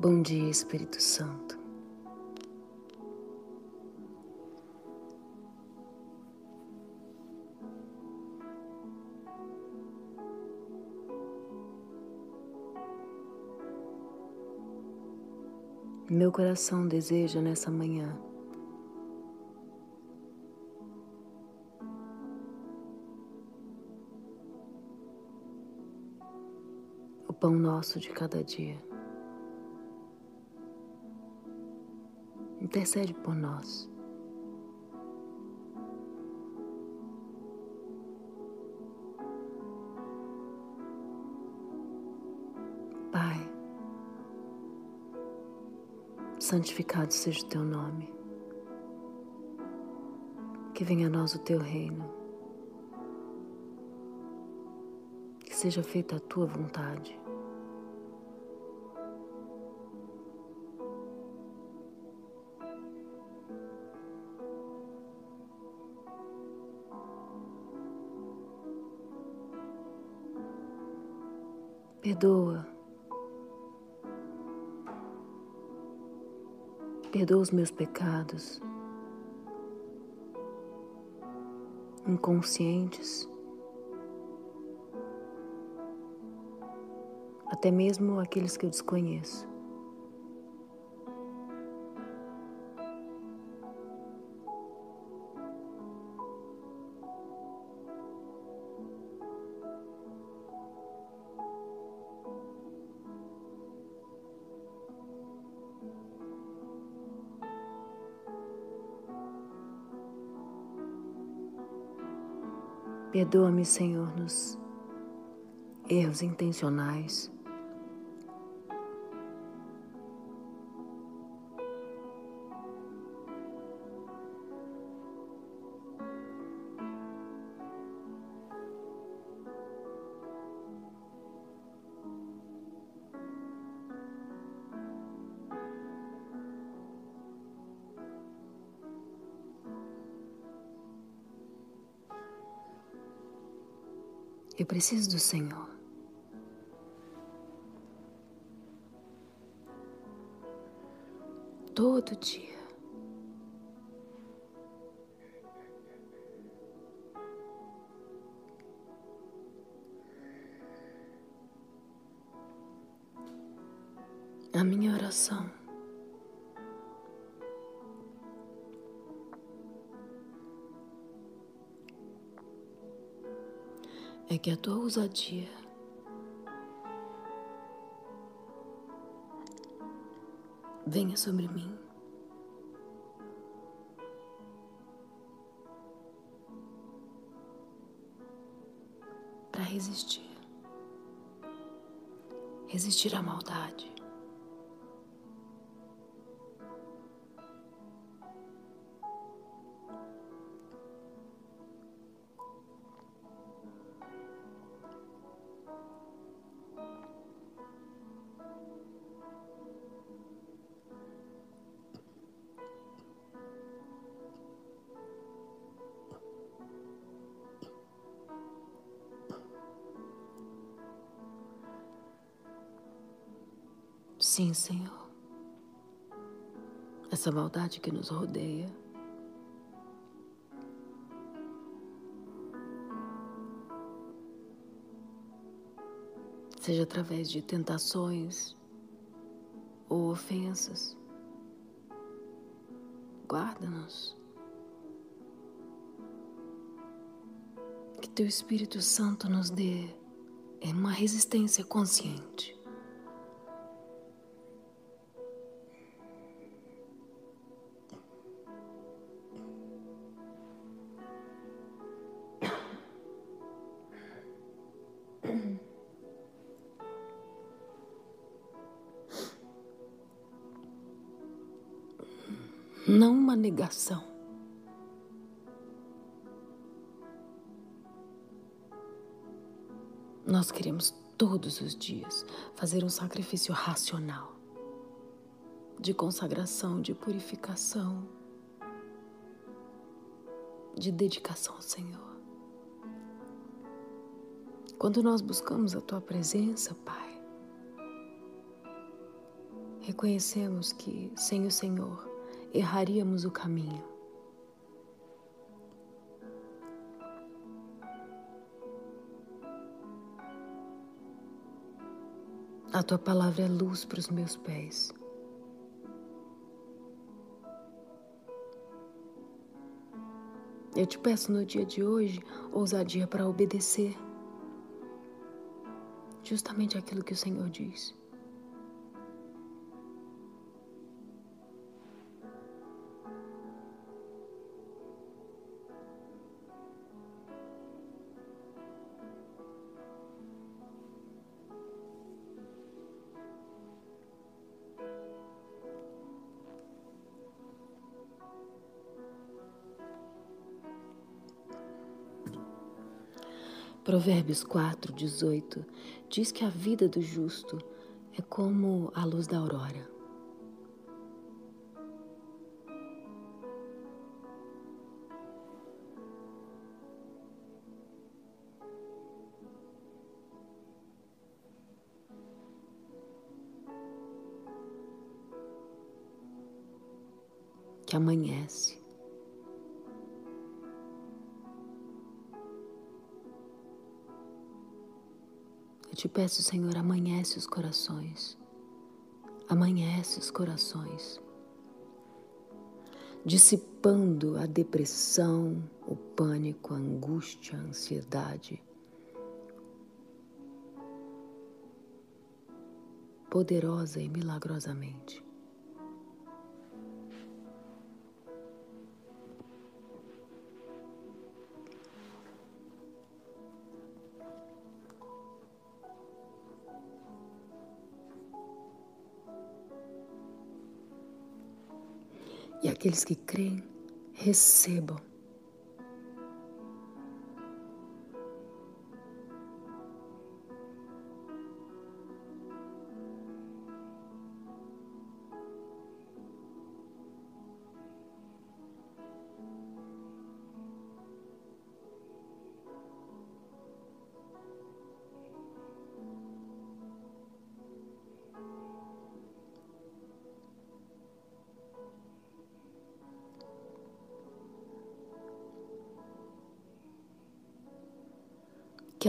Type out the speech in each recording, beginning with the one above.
Bom dia, Espírito Santo. Meu coração deseja nessa manhã o pão nosso de cada dia. Intercede por nós. Pai, santificado seja o teu nome. Que venha a nós o teu reino. Que seja feita a tua vontade. Perdoa. Perdoa os meus pecados, inconscientes, até mesmo aqueles que eu desconheço. Perdoa-me, Senhor, nos erros intencionais. Preciso do Senhor. Todo dia. A minha oração é que a tua ousadia venha sobre mim. Para resistir, resistir à maldade. Essa maldade que nos rodeia. Seja através de tentações ou ofensas. Guarda-nos. Que Teu Espírito Santo nos dê uma resistência consciente. Negação. Nós queremos todos os dias fazer um sacrifício racional de consagração, de purificação, de dedicação ao Senhor. Quando nós buscamos a tua presença, Pai, reconhecemos que sem o Senhor erraríamos o caminho. A tua palavra é luz para os meus pés. Eu te peço no dia de hoje ousadia para obedecer justamente aquilo que o Senhor diz. Provérbios 4, 18 diz que a vida do justo é como a luz da aurora. Que amanhece te peço, Senhor, amanhece os corações. Amanhece os corações. Dissipando a depressão, o pânico, a angústia, a ansiedade. Poderosa e milagrosamente. Aqueles que creem, recebam.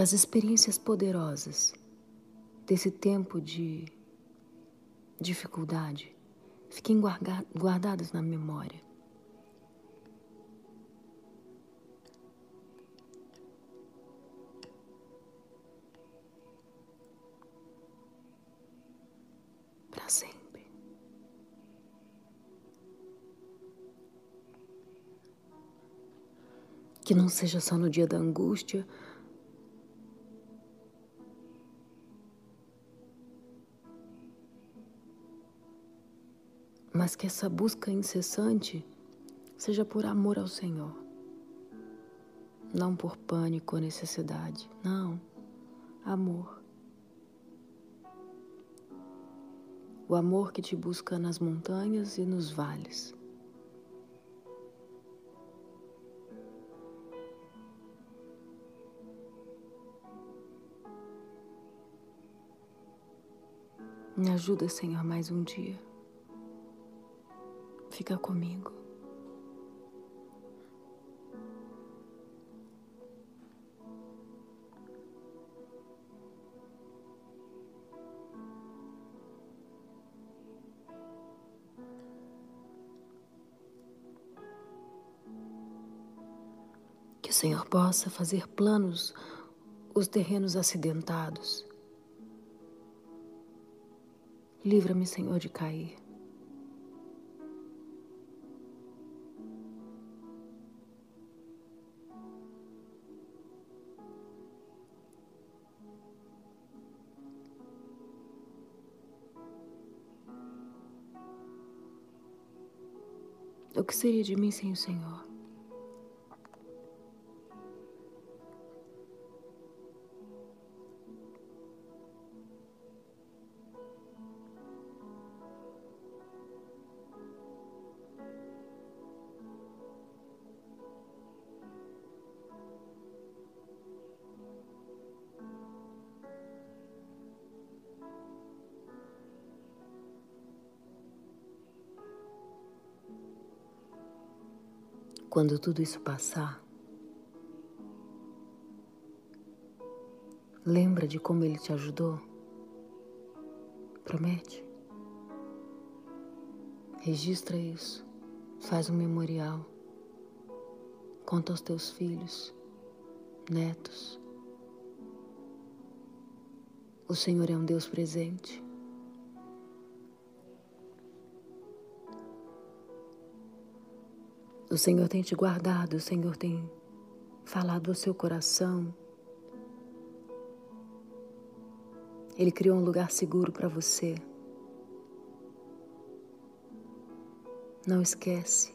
As experiências poderosas desse tempo de dificuldade fiquem guardadas na memória. Para sempre. Que não seja só no dia da angústia mas que essa busca incessante seja por amor ao Senhor, não por pânico ou necessidade, não, amor. O amor que te busca nas montanhas e nos vales. Me ajuda, Senhor, mais um dia fica comigo. Que o Senhor possa fazer planos os terrenos acidentados. Livra-me, Senhor, de cair. O que seria de mim sem o Senhor? Quando tudo isso passar, lembra de como ele te ajudou? Promete? Registra isso, faz um memorial, conta aos teus filhos, netos. O Senhor é um Deus presente. O Senhor tem te guardado, o Senhor tem falado ao seu coração. Ele criou um lugar seguro para você. Não esquece.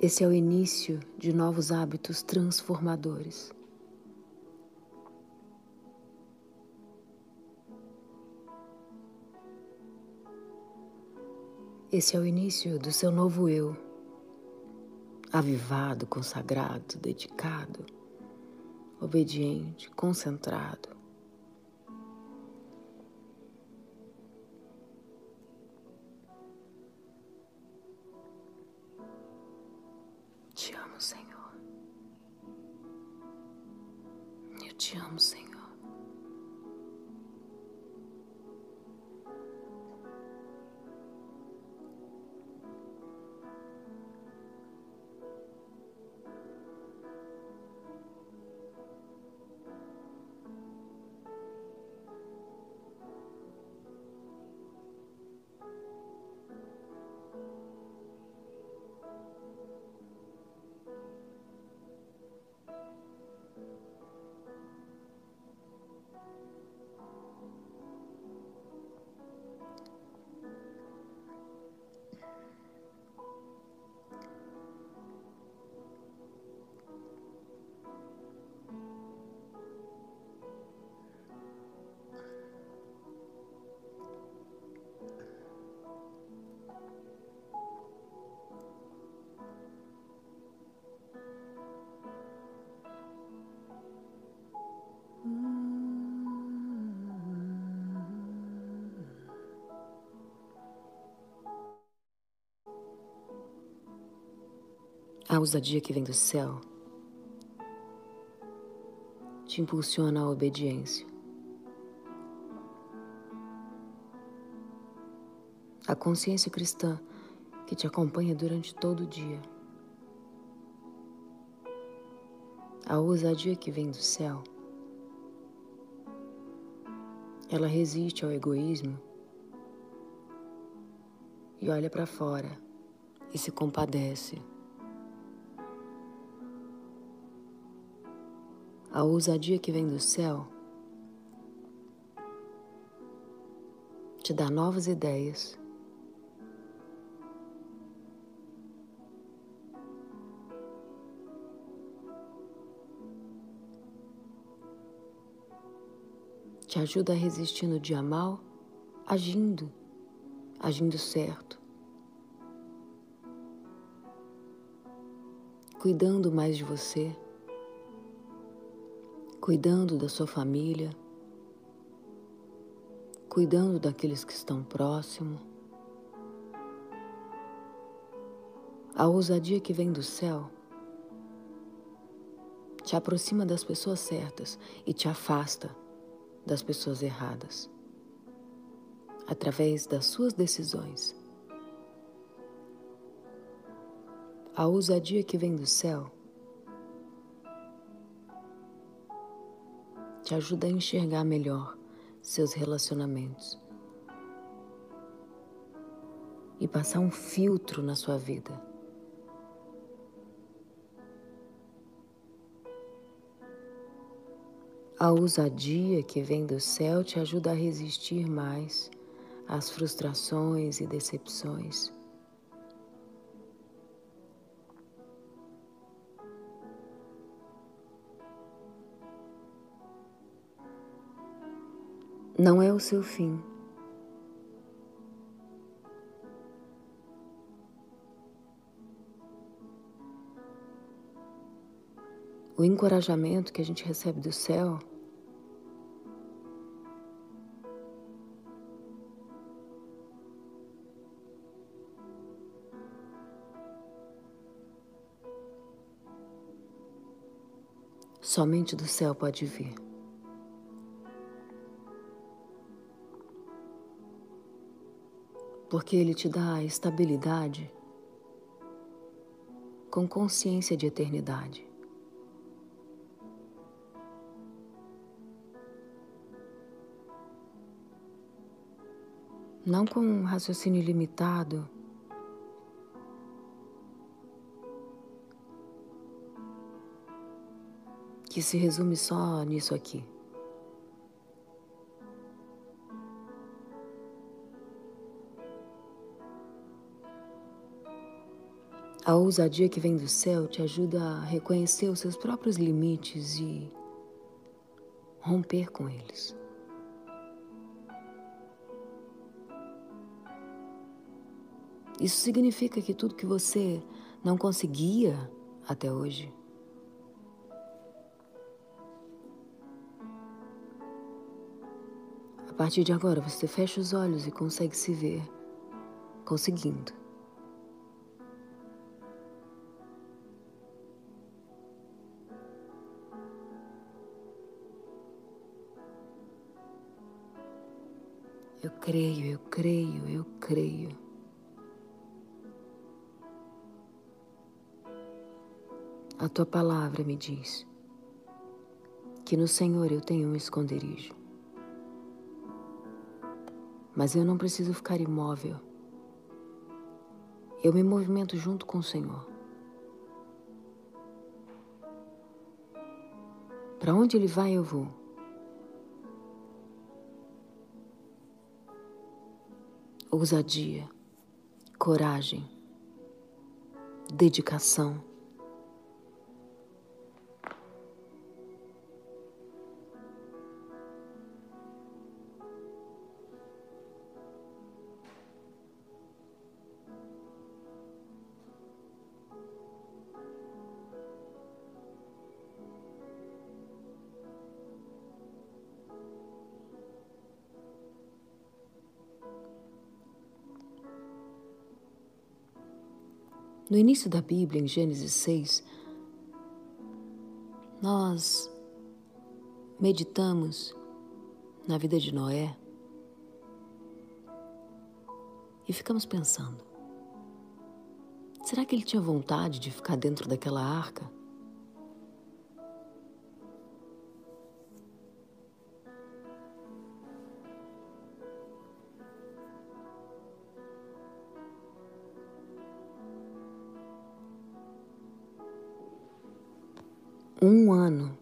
Esse é o início de novos hábitos transformadores. Esse é o início do seu novo eu, avivado, consagrado, dedicado, obediente, concentrado. A ousadia que vem do céu te impulsiona à obediência. A consciência cristã que te acompanha durante todo o dia. A ousadia que vem do céu, ela resiste ao egoísmo e olha para fora e se compadece. A ousadia que vem do céu te dá novas ideias. Te ajuda a resistir no dia mal, agindo, agindo certo. Cuidando mais de você cuidando da sua família, cuidando daqueles que estão próximos. A ousadia que vem do céu te aproxima das pessoas certas e te afasta das pessoas erradas, através das suas decisões. A ousadia que vem do céu te ajuda a enxergar melhor seus relacionamentos e passar um filtro na sua vida. A ousadia que vem do céu te ajuda a resistir mais às frustrações e decepções. Não é o seu fim. o encorajamento que a gente recebe do céu somente do céu pode vir. Porque ele te dá estabilidade com consciência de eternidade. não com um raciocínio limitado. Que se resume só nisso aqui. A ousadia que vem do céu te ajuda a reconhecer os seus próprios limites e romper com eles. Isso significa que tudo que você não conseguia até hoje, a partir de agora você fecha os olhos e consegue se ver conseguindo. Eu creio, eu creio, eu creio. A tua palavra me diz que no Senhor eu tenho um esconderijo. Mas eu não preciso ficar imóvel. Eu me movimento junto com o Senhor. Para onde Ele vai, eu vou. Ousadia, coragem, dedicação. No início da Bíblia, em Gênesis 6, nós meditamos na vida de Noé e ficamos pensando: será que ele tinha vontade de ficar dentro daquela arca? Um ano.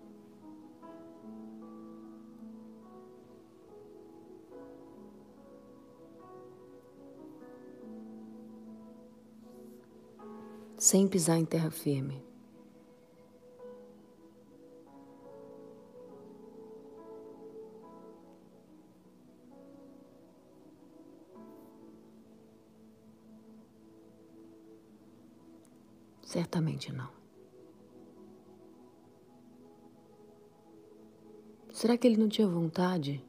Sem pisar em terra firme. Certamente não. Será que ele não tinha vontade?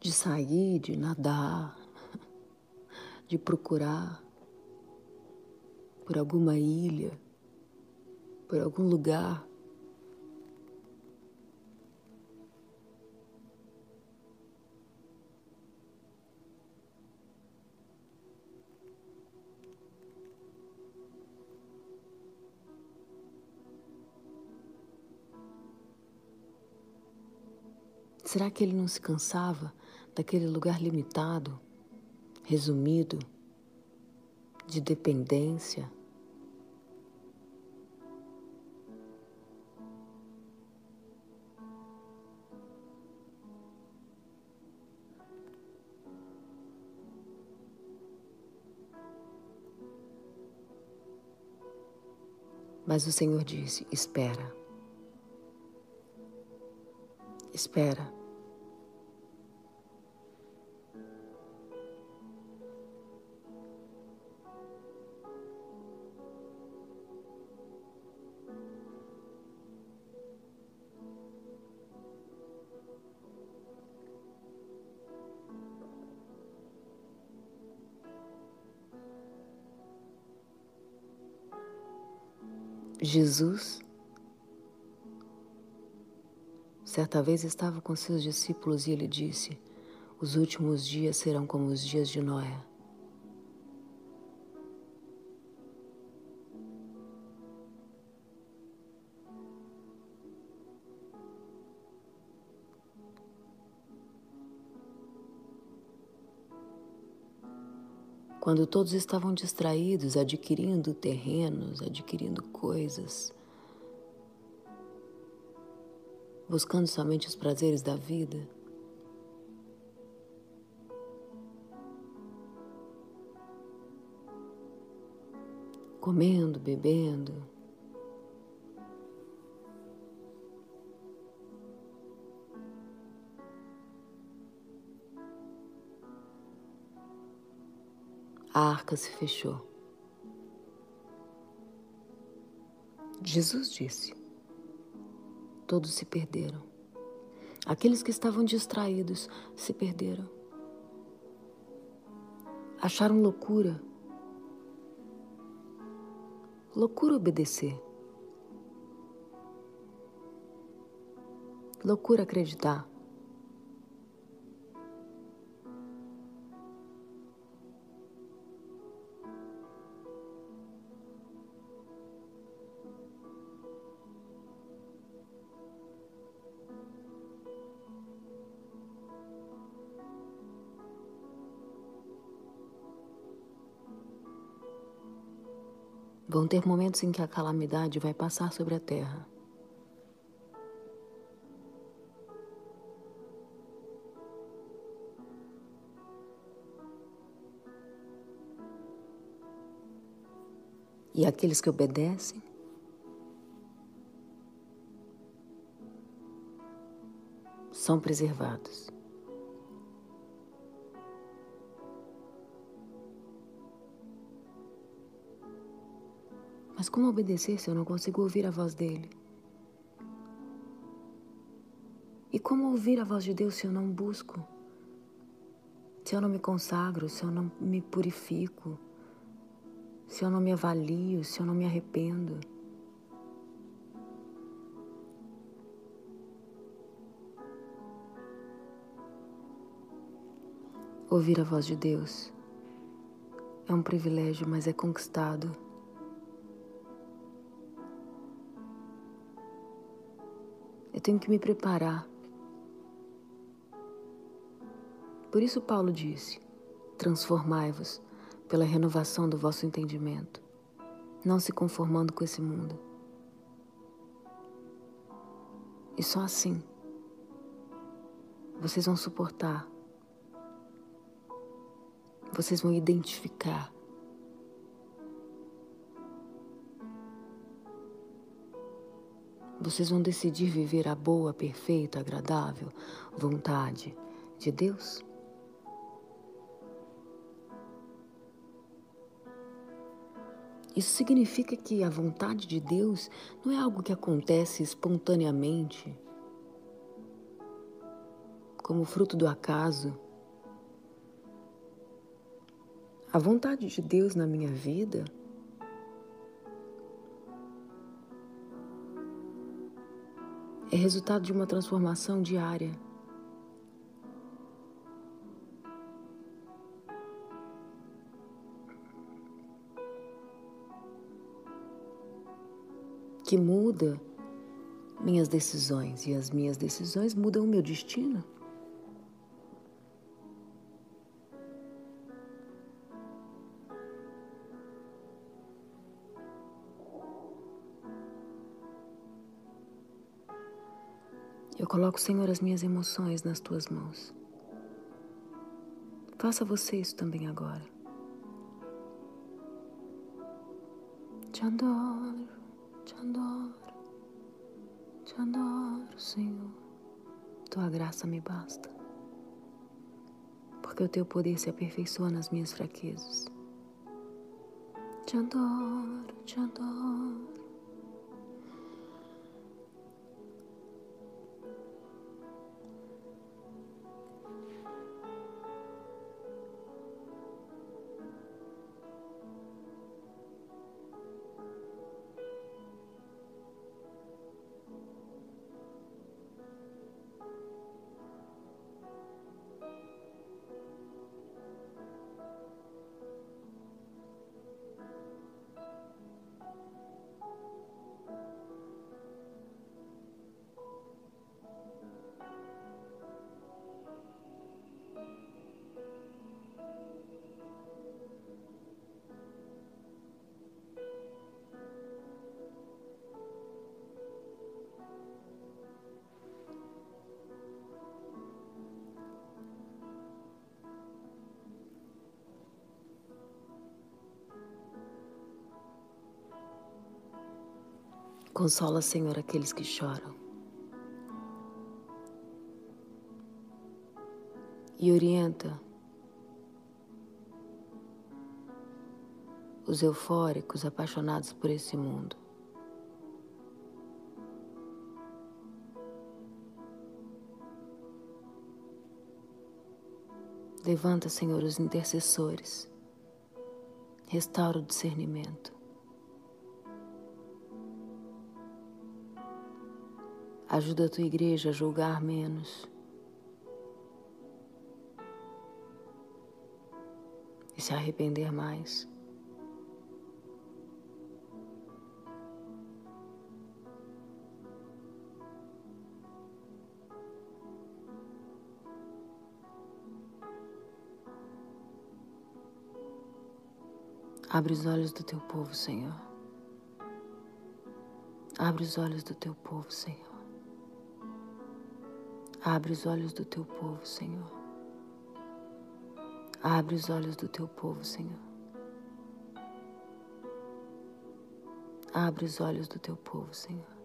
De sair, de nadar, de procurar por alguma ilha, por algum lugar Será que ele não se cansava daquele lugar limitado, resumido, de dependência? Mas o Senhor disse: Espera. Espera. Jesus, certa vez estava com seus discípulos e ele disse: Os últimos dias serão como os dias de Noé. Quando todos estavam distraídos, adquirindo terrenos, adquirindo coisas, buscando somente os prazeres da vida. Comendo, bebendo, a arca se fechou. Jesus disse: Todos se perderam. Aqueles que estavam distraídos se perderam. Acharam loucura. Loucura obedecer. Loucura acreditar. Vão ter momentos em que a calamidade vai passar sobre a terra. E aqueles que obedecem são preservados. Mas como obedecer se eu não consigo ouvir a voz dele? E como ouvir a voz de Deus se eu não busco? Se eu não me consagro, se eu não me purifico, se eu não me avalio, se eu não me arrependo? Ouvir a voz de Deus é um privilégio, mas é conquistado Eu tenho que me preparar. Por isso, Paulo disse: transformai-vos pela renovação do vosso entendimento, não se conformando com esse mundo. E só assim vocês vão suportar, vocês vão identificar Vocês vão decidir viver a boa, perfeita, agradável vontade de Deus? Isso significa que a vontade de Deus não é algo que acontece espontaneamente, como fruto do acaso. A vontade de Deus na minha vida é resultado de uma transformação diária. Que muda minhas decisões e as minhas decisões mudam o meu destino. Eu coloco, Senhor, as minhas emoções nas tuas mãos. Faça você isso também agora. Te adoro, te adoro, te adoro, Senhor. Tua graça me basta. Porque o teu poder se aperfeiçoa nas minhas fraquezas. Te adoro, te adoro. Consola, Senhor, aqueles que choram. E orienta os eufóricos apaixonados por esse mundo. Levanta, Senhor, os intercessores. Restaura o discernimento. Ajuda a tua igreja a julgar menos. E se arrepender mais. Abre os olhos do teu povo, Senhor. Abre os olhos do teu povo, Senhor. Abre os olhos do teu povo, Senhor. Abre os olhos do teu povo, Senhor. Abre os olhos do teu povo, Senhor.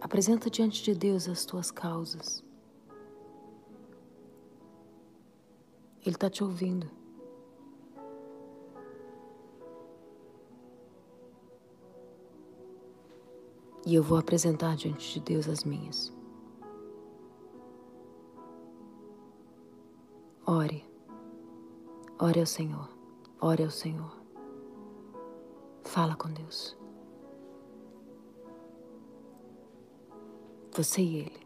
Apresenta diante de Deus as tuas causas. Ele está te ouvindo. E eu vou apresentar diante de Deus as minhas. Ore. Ore ao Senhor. Ore ao Senhor. Fala com Deus. Você e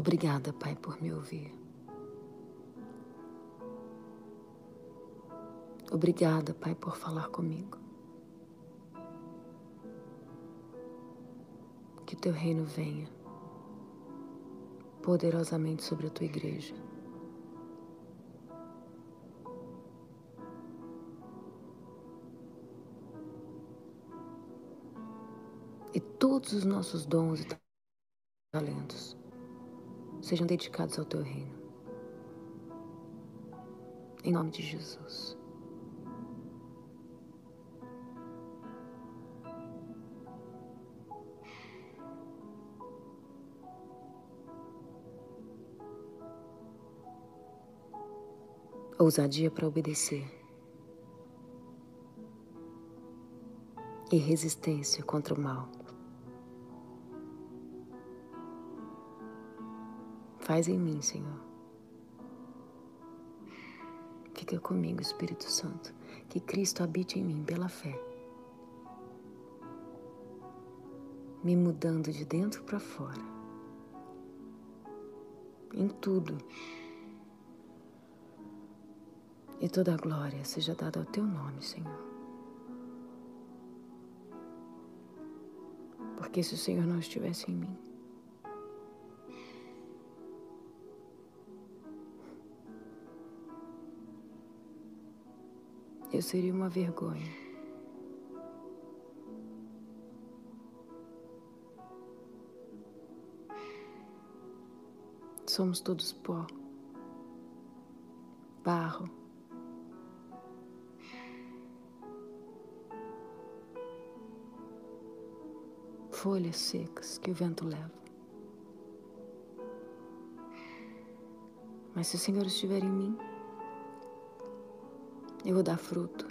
Obrigada, Pai, por me ouvir. Obrigada, Pai, por falar comigo. Que o teu reino venha poderosamente sobre a tua igreja. E todos os nossos dons e sejam dedicados ao teu reino. Em nome de Jesus. ousadia para obedecer e resistência contra o mal. Faz em mim, Senhor. Fica comigo, Espírito Santo, que Cristo habite em mim pela fé, me mudando de dentro para fora, em tudo e toda a glória seja dada ao teu nome, Senhor. Porque se o Senhor não estivesse em mim, eu seria uma vergonha. Somos todos pó, barro. folhas secas que o vento leva. Mas se o Senhor estiver em mim, eu vou dar fruto,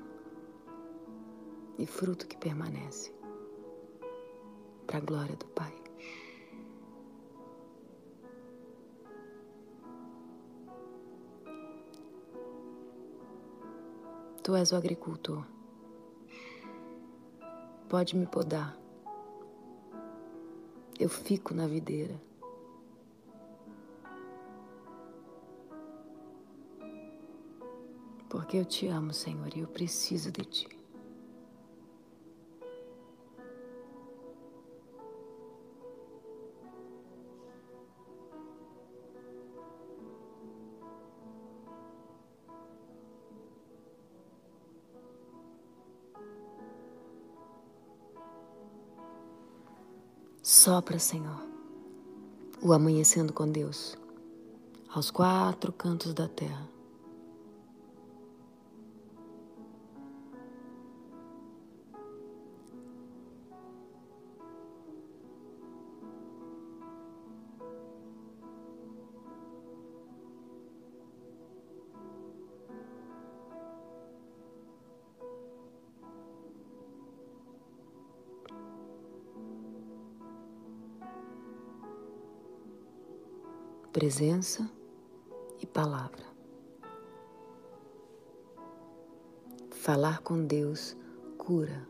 e fruto que permanece, para a glória do Pai. Tu és o agricultor. Pode me podar eu fico na videira. Porque eu te amo, Senhor, e eu preciso de ti. Sopra, Senhor, o amanhecendo com Deus, aos quatro cantos da terra. Presença e palavra. Falar com Deus cura.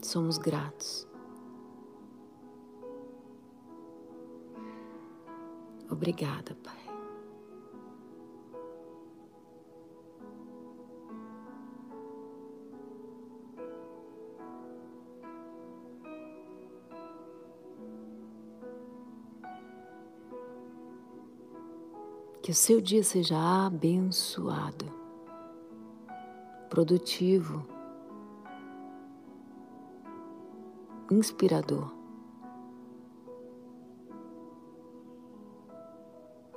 Somos gratos. Obrigada, Pai. O seu dia seja abençoado, produtivo, inspirador.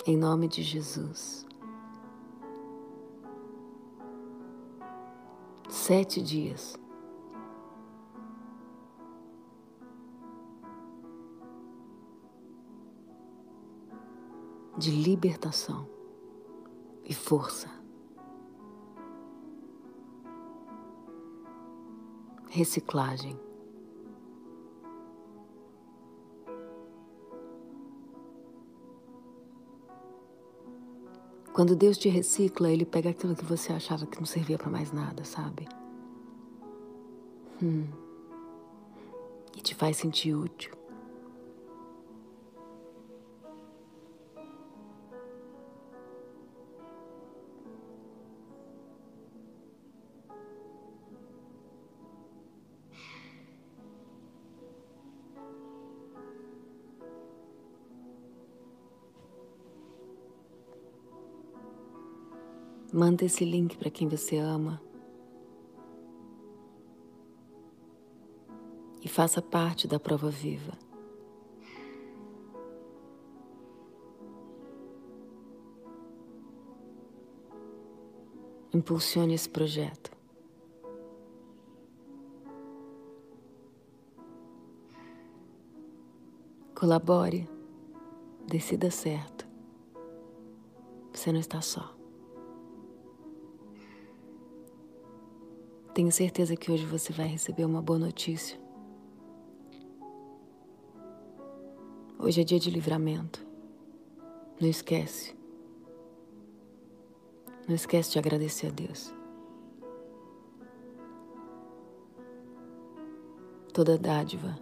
Em nome de Jesus. Sete dias de libertação e força. Reciclagem. Quando Deus te recicla, Ele pega aquilo que você achava que não servia para mais nada, sabe? Hum. E te faz sentir útil. Manda esse link para quem você ama. E faça parte da prova viva. Impulsione esse projeto. Colabore, decida certo. Você não está só. Tenho certeza que hoje você vai receber uma boa notícia. Hoje é dia de livramento. Não esquece. Não esquece de agradecer a Deus. Toda dádiva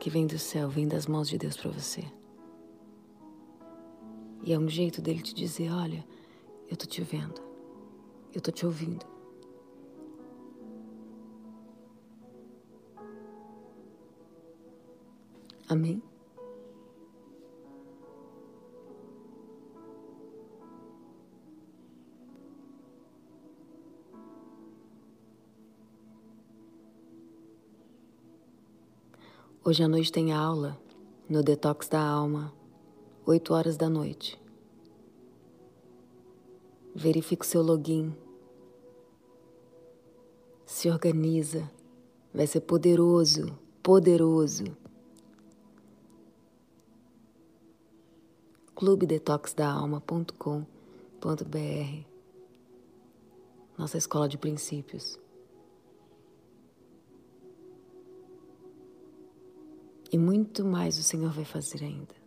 que vem do céu vem das mãos de Deus para você. E é um jeito dele te dizer: olha, eu tô te vendo. Eu tô te ouvindo. Amém? Hoje à noite tem aula no Detox da Alma, 8 horas da noite. Verifique o seu login. Se organiza. Vai ser poderoso, poderoso. clubedetoxdaalma.com.br Nossa escola de princípios. E muito mais o Senhor vai fazer ainda.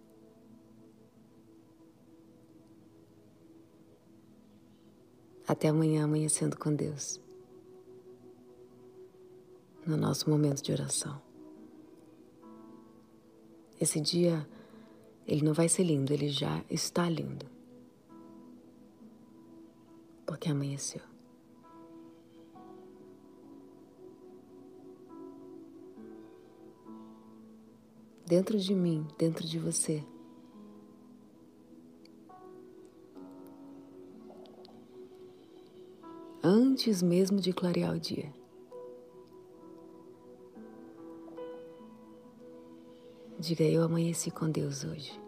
Até amanhã, amanhecendo com Deus. No nosso momento de oração. Esse dia, ele não vai ser lindo, ele já está lindo. Porque amanheceu. Dentro de mim, dentro de você, antes mesmo de clarear o dia. Diga eu amanheci com Deus hoje.